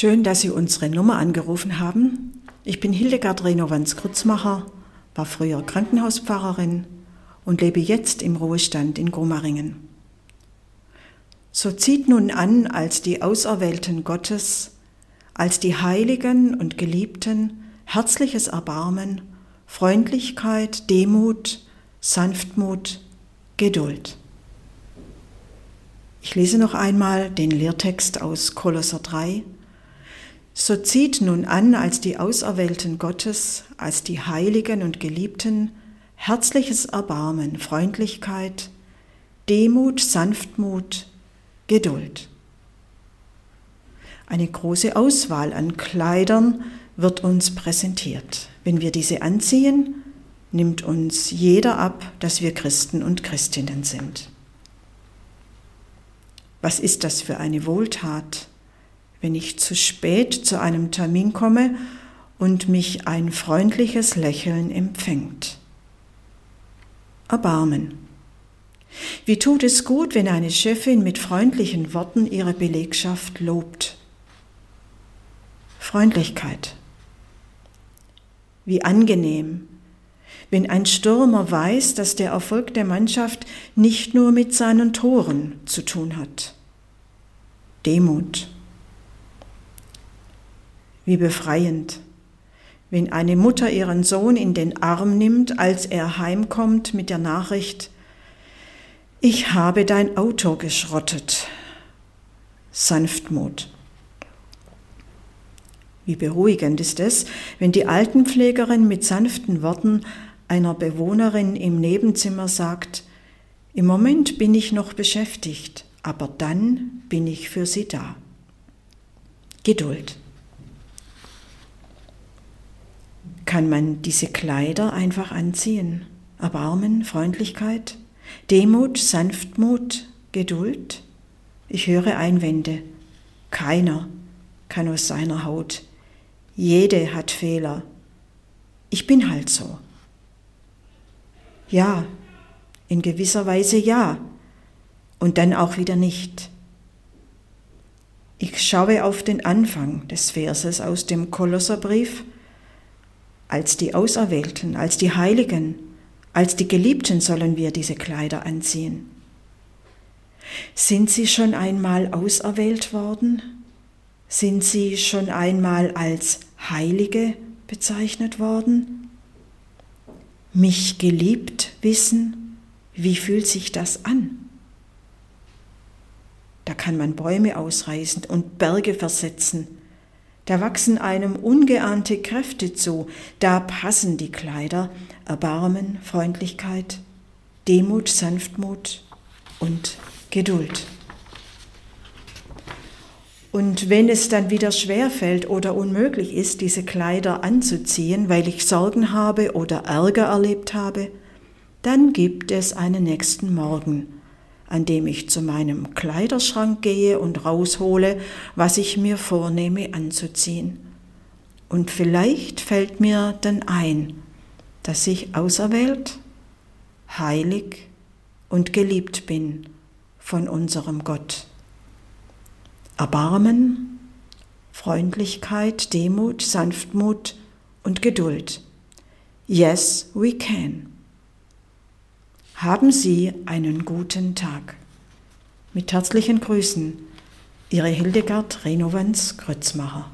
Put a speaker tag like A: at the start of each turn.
A: Schön, dass Sie unsere Nummer angerufen haben. Ich bin Hildegard Renowans-Grützmacher, war früher Krankenhauspfarrerin und lebe jetzt im Ruhestand in Gomaringen. So zieht nun an als die Auserwählten Gottes, als die Heiligen und Geliebten herzliches Erbarmen, Freundlichkeit, Demut, Sanftmut, Geduld. Ich lese noch einmal den Lehrtext aus Kolosser 3, so zieht nun an als die Auserwählten Gottes, als die Heiligen und Geliebten, herzliches Erbarmen, Freundlichkeit, Demut, Sanftmut, Geduld. Eine große Auswahl an Kleidern wird uns präsentiert. Wenn wir diese anziehen, nimmt uns jeder ab, dass wir Christen und Christinnen sind. Was ist das für eine Wohltat? Wenn ich zu spät zu einem Termin komme und mich ein freundliches Lächeln empfängt. Erbarmen. Wie tut es gut, wenn eine Chefin mit freundlichen Worten ihre Belegschaft lobt? Freundlichkeit. Wie angenehm, wenn ein Stürmer weiß, dass der Erfolg der Mannschaft nicht nur mit seinen Toren zu tun hat. Demut. Wie befreiend, wenn eine Mutter ihren Sohn in den Arm nimmt, als er heimkommt mit der Nachricht, ich habe dein Auto geschrottet. Sanftmut. Wie beruhigend ist es, wenn die Altenpflegerin mit sanften Worten einer Bewohnerin im Nebenzimmer sagt, im Moment bin ich noch beschäftigt, aber dann bin ich für sie da. Geduld. Kann man diese Kleider einfach anziehen. Erbarmen, Freundlichkeit, Demut, Sanftmut, Geduld. Ich höre Einwände. Keiner kann aus seiner Haut. Jede hat Fehler. Ich bin halt so. Ja, in gewisser Weise ja. Und dann auch wieder nicht. Ich schaue auf den Anfang des Verses aus dem Kolosserbrief als die Auserwählten, als die Heiligen, als die Geliebten sollen wir diese Kleider anziehen. Sind sie schon einmal auserwählt worden? Sind sie schon einmal als Heilige bezeichnet worden? Mich geliebt wissen, wie fühlt sich das an? Da kann man Bäume ausreißen und Berge versetzen da wachsen einem ungeahnte Kräfte zu, da passen die Kleider, Erbarmen, Freundlichkeit, Demut, Sanftmut und Geduld. Und wenn es dann wieder schwerfällt oder unmöglich ist, diese Kleider anzuziehen, weil ich Sorgen habe oder Ärger erlebt habe, dann gibt es einen nächsten Morgen, an dem ich zu meinem Kleiderschrank gehe und raushole, was ich mir vornehme anzuziehen. Und vielleicht fällt mir dann ein, dass ich auserwählt, heilig und geliebt bin von unserem Gott. Erbarmen, Freundlichkeit, Demut, Sanftmut und Geduld. Yes, we can. Haben Sie einen guten Tag. Mit herzlichen Grüßen, Ihre Hildegard Renovans Grützmacher.